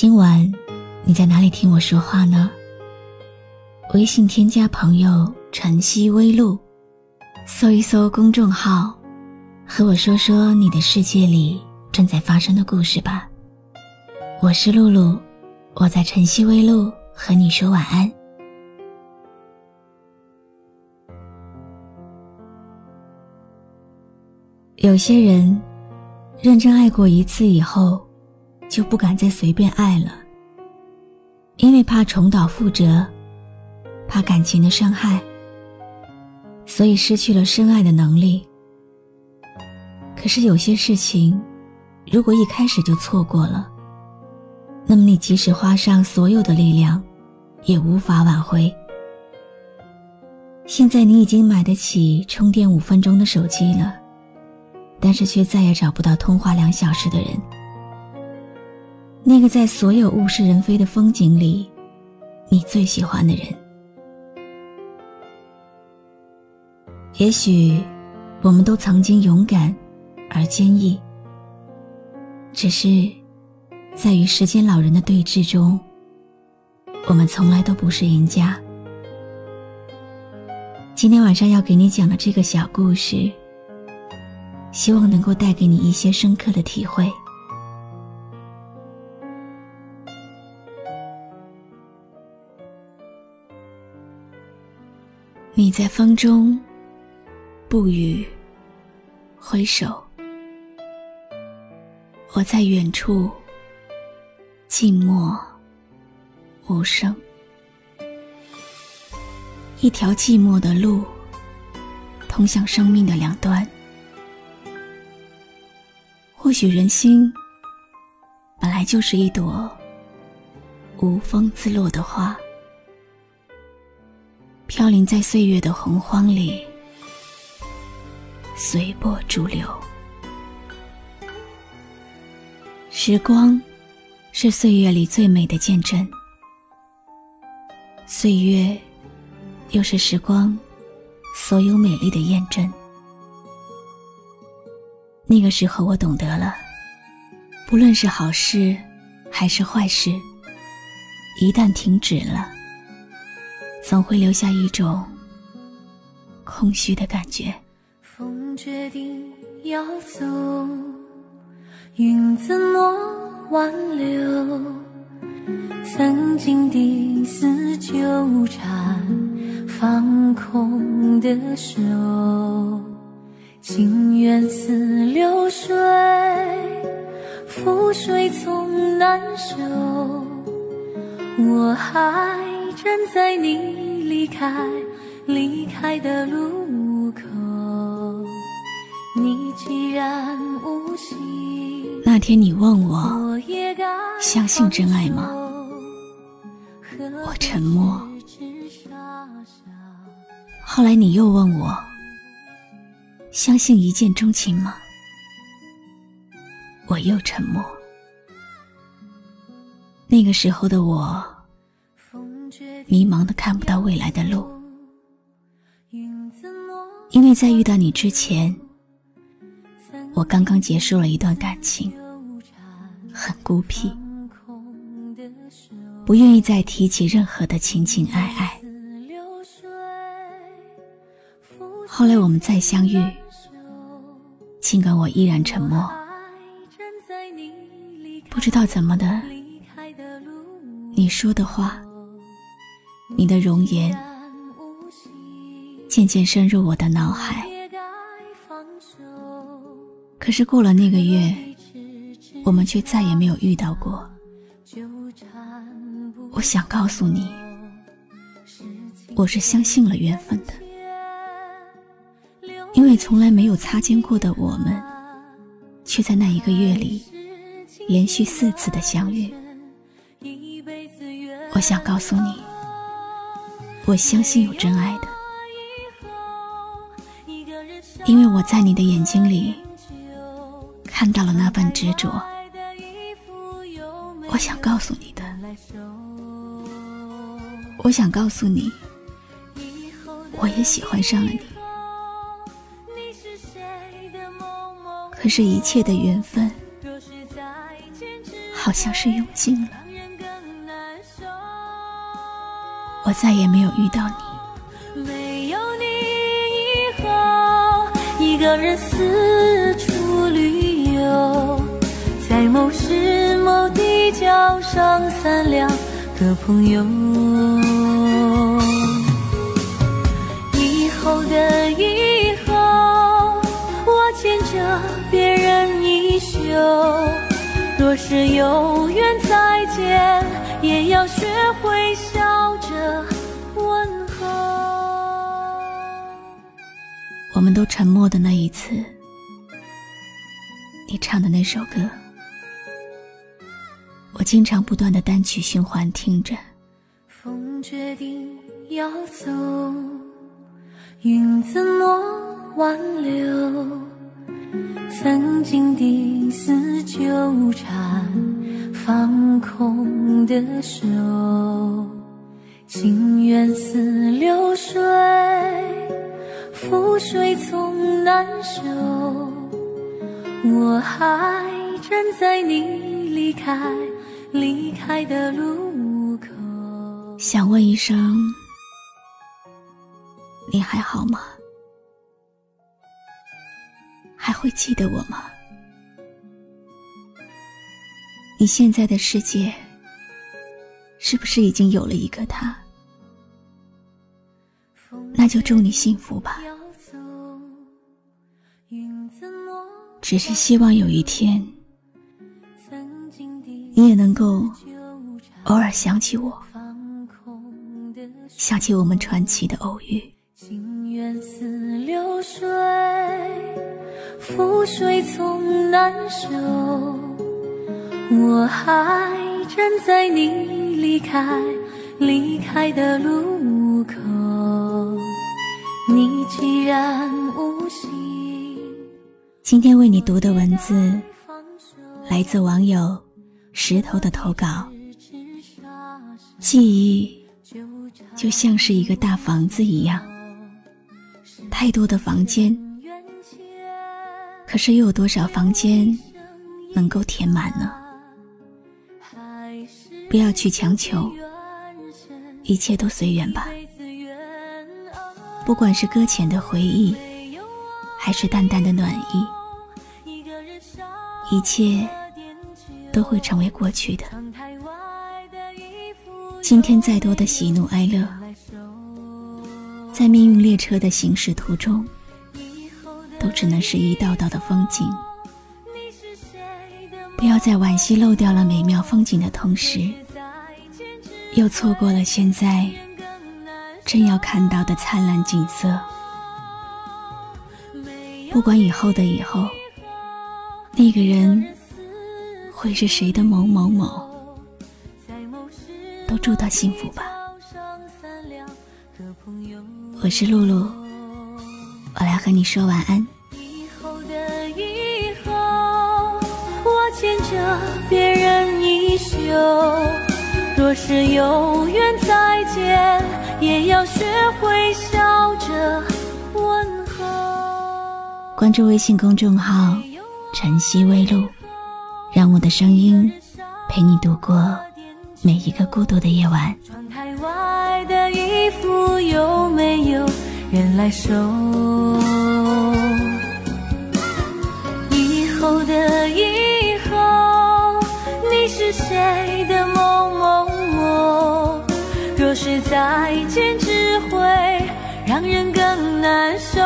今晚你在哪里听我说话呢？微信添加朋友“晨曦微露”，搜一搜公众号，和我说说你的世界里正在发生的故事吧。我是露露，我在晨曦微露和你说晚安。有些人。认真爱过一次以后，就不敢再随便爱了，因为怕重蹈覆辙，怕感情的伤害，所以失去了深爱的能力。可是有些事情，如果一开始就错过了，那么你即使花上所有的力量，也无法挽回。现在你已经买得起充电五分钟的手机了。但是却再也找不到通话两小时的人，那个在所有物是人非的风景里，你最喜欢的人。也许，我们都曾经勇敢而坚毅，只是，在与时间老人的对峙中，我们从来都不是赢家。今天晚上要给你讲的这个小故事。希望能够带给你一些深刻的体会。你在风中，不语，挥手；我在远处，静默，无声。一条寂寞的路，通向生命的两端。或许人心本来就是一朵无风自落的花，飘零在岁月的洪荒里，随波逐流。时光是岁月里最美的见证，岁月又是时光所有美丽的验证。那个时候，我懂得了，不论是好事还是坏事，一旦停止了，总会留下一种空虚的感觉。风决定要走，云怎么挽留？曾经的丝纠缠，放空的手。情缘似流水，覆水总难收。我还站在你离开离开的路口，你既然无心，那天你问我相信真爱吗？我沉默。后来你又问我。相信一见钟情吗？我又沉默。那个时候的我，迷茫的看不到未来的路，因为在遇到你之前，我刚刚结束了一段感情，很孤僻，不愿意再提起任何的情情爱爱。后来我们再相遇。尽管我依然沉默，不知道怎么的，你说的话，你的容颜，渐渐深入我的脑海。可是过了那个月，我们却再也没有遇到过。我想告诉你，我是相信了缘分的。因为从来没有擦肩过的我们，却在那一个月里连续四次的相遇。我想告诉你，我相信有真爱的，因为我在你的眼睛里看到了那份执着。我想告诉你的，我想告诉你，我也喜欢上了你。可是，一切的缘分好像是用尽了，我再也没有遇到你。没有你以后，一个人四处旅游，在某时某地交上三两个朋友。以后的以后，我牵着别人衣袖。若是有缘再见，也要学会笑们都沉默的那一次，你唱的那首歌，我经常不断的单曲循环听着。风决定要走，云怎么挽留？曾经的丝纠缠，放空的手，情水总难收。我还站在你离开离开的路口，想问一声，你还好吗？还会记得我吗？你现在的世界是不是已经有了一个他？那就祝你幸福吧。只是希望有一天，你也能够偶尔想起我，想起我们传奇的偶遇。情缘似流水。覆水总难收，我还站在你离开离开的路口。你既然无心，今天为你读的文字来自网友石头的投稿。记忆就像是一个大房子一样，太多的房间。可是又有多少房间能够填满呢？不要去强求，一切都随缘吧。不管是搁浅的回忆，还是淡淡的暖意，一切都会成为过去的。今天再多的喜怒哀乐，在命运列车的行驶途中。都只能是一道道的风景，不要在惋惜漏掉了美妙风景的同时，又错过了现在正要看到的灿烂景色。不管以后的以后，那个人会是谁的某某某，都祝他幸福吧。我是露露。我来和你说晚安。以后的以后，我牵着别人衣袖。若是有缘再见，也要学会笑着问候。关注微信公众号“晨曦微露”，让我的声音陪你度过每一个孤独的夜晚。窗台外的衣服有没有？人来收。以后的以后，你是谁的某某某？若是再见，只会让人更难受。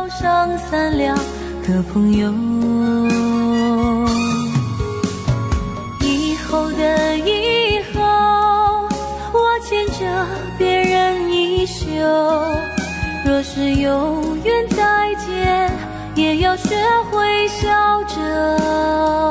交上三两个朋友。以后的以后，我牵着别人衣袖若是有缘再见，也要学会笑着。